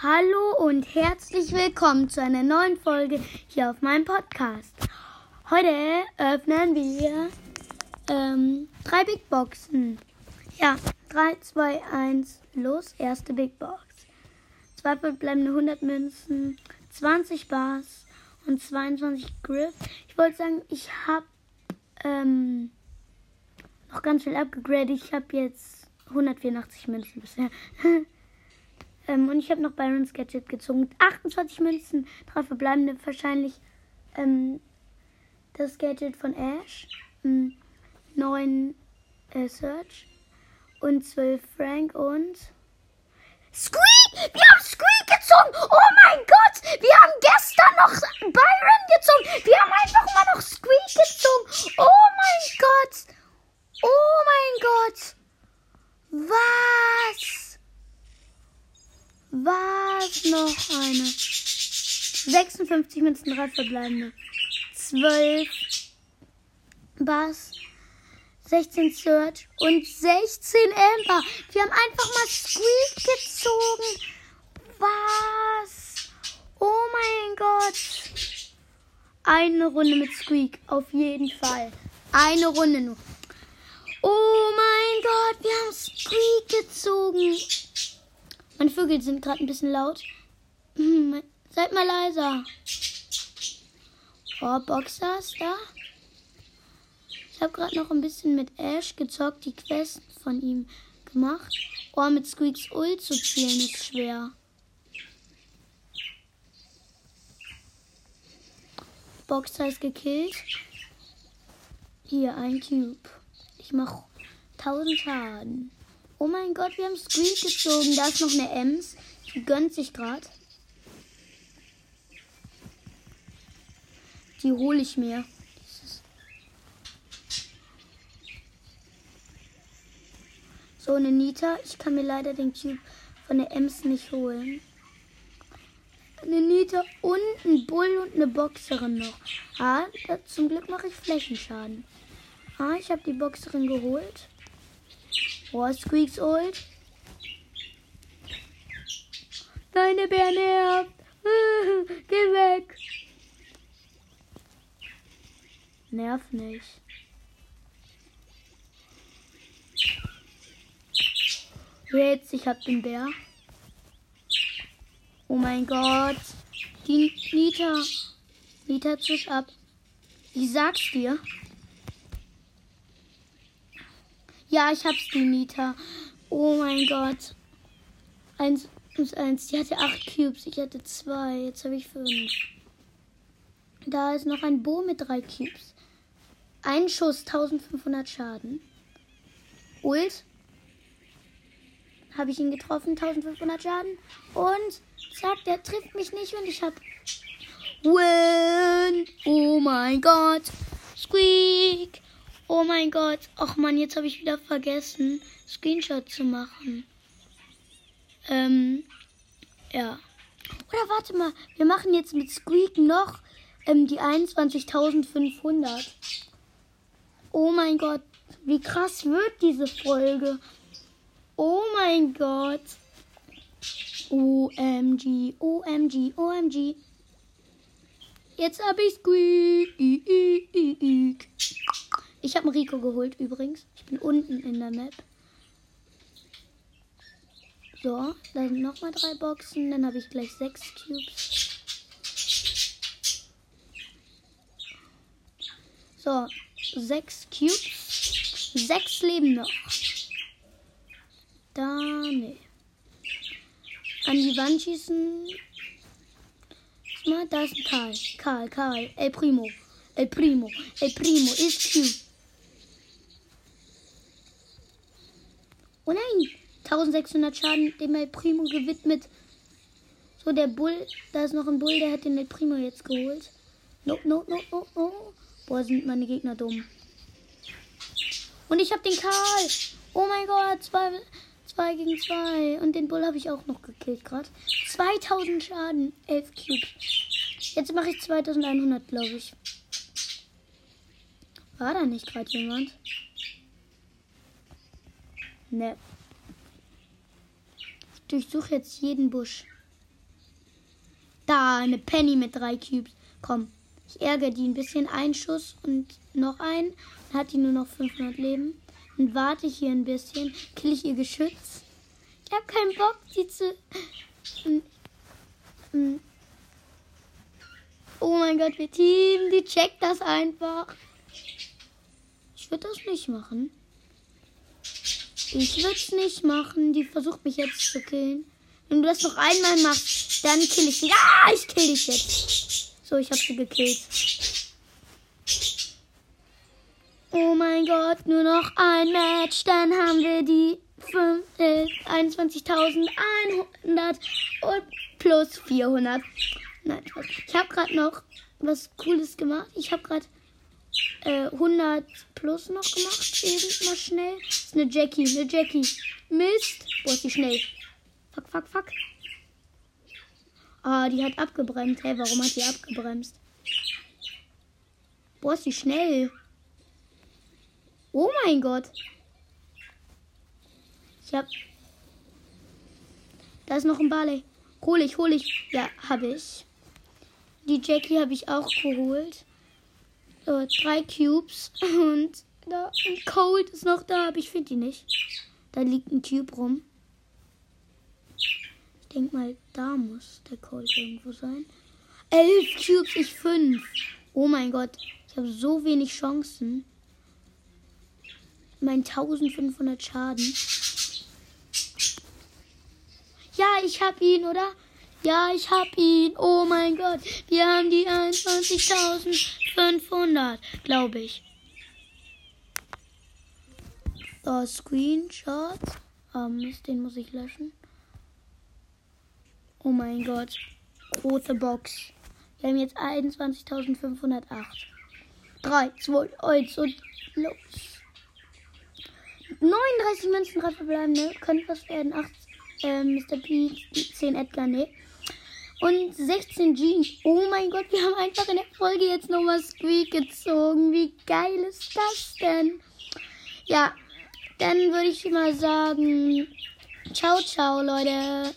Hallo und herzlich willkommen zu einer neuen Folge hier auf meinem Podcast. Heute öffnen wir ähm, drei Big Boxen. Ja, 3, 2, 1, los, erste Big Box. Zwei verbleibende 100 Münzen, 20 Bars und 22 Griff. Ich wollte sagen, ich habe ähm, noch ganz viel abgegradet. Ich habe jetzt 184 Münzen bisher. Ähm, und ich habe noch Byron's Gadget gezogen. 28 Münzen, drei verbleibende. Wahrscheinlich ähm, das Gadget von Ash. Ähm, 9 äh, Search. Und 12 Frank und. Squeak! Wir haben Squeak gezogen! Oh mein Gott! Wir haben gestern noch Byron gezogen! Wir haben einfach mal noch Squeak gezogen! Oh mein Gott! Oh mein Gott! Was? Was? Noch eine. 56 Münzen, 3 verbleibende. 12 Bass. 16 Search und 16 Amber. Wir haben einfach mal Squeak gezogen. Was? Oh mein Gott. Eine Runde mit Squeak. Auf jeden Fall. Eine Runde nur. Oh mein Gott, wir haben Squeak gezogen. Meine Vögel sind gerade ein bisschen laut. Hm, seid mal leiser. Oh, Boxers da. Ich habe gerade noch ein bisschen mit Ash gezockt, die Quest von ihm gemacht. Oh, mit Squeaks Ult zu zielen ist schwer. Boxer ist gekillt. Hier, ein Cube. Ich mache 1000 Schaden. Oh mein Gott, wir haben Squeak gezogen. Da ist noch eine Ems. Die gönnt sich gerade. Die hole ich mir. So, eine Nita. Ich kann mir leider den Cube von der Ems nicht holen. Eine Nita und ein Bull und eine Boxerin noch. Ah, da, zum Glück mache ich Flächenschaden. Ah, ich habe die Boxerin geholt. Oh, Squeaks old. Deine Bär nervt. Geh weg. Nerv nicht. Jetzt, ich hab den Bär. Oh mein Gott. Die Nita. Nita zisch ab. Ich sag's dir. Ja, ich hab's, die Nita. Oh mein Gott. Eins plus eins. Die hatte acht Cubes. Ich hatte zwei. Jetzt habe ich fünf. Da ist noch ein Bo mit drei Cubes. Ein Schuss, 1500 Schaden. Ult. Habe ich ihn getroffen, 1500 Schaden. Und zack, der trifft mich nicht und ich hab. Win! Oh mein Gott! Squeak! Oh mein Gott. Ach man, jetzt habe ich wieder vergessen, Screenshot zu machen. Ähm, ja. Oder warte mal, wir machen jetzt mit Squeak noch ähm, die 21.500. Oh mein Gott, wie krass wird diese Folge. Oh mein Gott. OMG, OMG, OMG. Jetzt habe ich Squeak. Ich habe Rico geholt übrigens. Ich bin unten in der Map. So, da sind nochmal drei Boxen. Dann habe ich gleich sechs Cubes. So, sechs Cubes. Sechs Leben noch. Da, nee. An die Wand schießen. Da ist ein Karl. Karl, Karl. El Primo. El Primo. El Primo ist cute. Oh nein! 1600 Schaden dem El Primo gewidmet. So, der Bull, da ist noch ein Bull, der hat den El Primo jetzt geholt. No, no, no, no, no. Boah, sind meine Gegner dumm. Und ich hab den Karl. Oh mein Gott, zwei, zwei gegen zwei. Und den Bull habe ich auch noch gekillt gerade. 2000 Schaden, 11 Cubes. Jetzt mache ich 2100, glaube ich. War da nicht gerade jemand? Ne. Ich durchsuche jetzt jeden Busch. Da, eine Penny mit drei Cubes. Komm, ich ärgere die ein bisschen. Ein Schuss und noch ein. Dann hat die nur noch 500 Leben. Dann warte ich hier ein bisschen. Kill ich ihr Geschütz. Ich habe keinen Bock, sie zu... Oh mein Gott, wir Team, die checkt das einfach. Ich würde das nicht machen. Ich würde es nicht machen. Die versucht mich jetzt zu killen. Wenn du das noch einmal machst, dann kill ich dich. Ah, ich kill dich jetzt. So, ich habe sie gekillt. Oh mein Gott, nur noch ein Match. Dann haben wir die äh, 21.100 und plus 400. Nein, ich habe gerade noch was Cooles gemacht. Ich habe gerade äh, 100 plus noch gemacht. Eben mal schnell. Ist eine Jackie, eine Jackie. Mist. Wo ist die schnell? Fuck, fuck, fuck. Ah, die hat abgebremst. Hey, warum hat die abgebremst? Boah, ist die schnell. Oh mein Gott. Ich hab. Da ist noch ein Barley. Hol ich, hol ich. Ja, habe ich. Die Jackie habe ich auch geholt. So, drei Cubes. Und da ein Cold ist noch da, aber ich finde die nicht. Da liegt ein Cube rum. Ich denke mal, da muss der Cold irgendwo sein. Elf Cubes, ich fünf. Oh mein Gott, ich habe so wenig Chancen. Mein 1500 Schaden. Ja, ich hab ihn, oder? Ja, ich hab ihn. Oh mein Gott. Wir haben die 21.500, glaube ich. Oh, Screenshot. Oh Mist, den muss ich löschen. Oh mein Gott. Große Box. Wir haben jetzt 21.508. 3, 2, 1 und los. 39 Münzen, 3 verbleibende. Könnte was werden. 8 äh, Mr. P, 10 Edgar, nee. Und 16 Jeans. Oh mein Gott, wir haben einfach in der Folge jetzt nochmal Squeak gezogen. Wie geil ist das denn? Ja, dann würde ich mal sagen, ciao, ciao, Leute.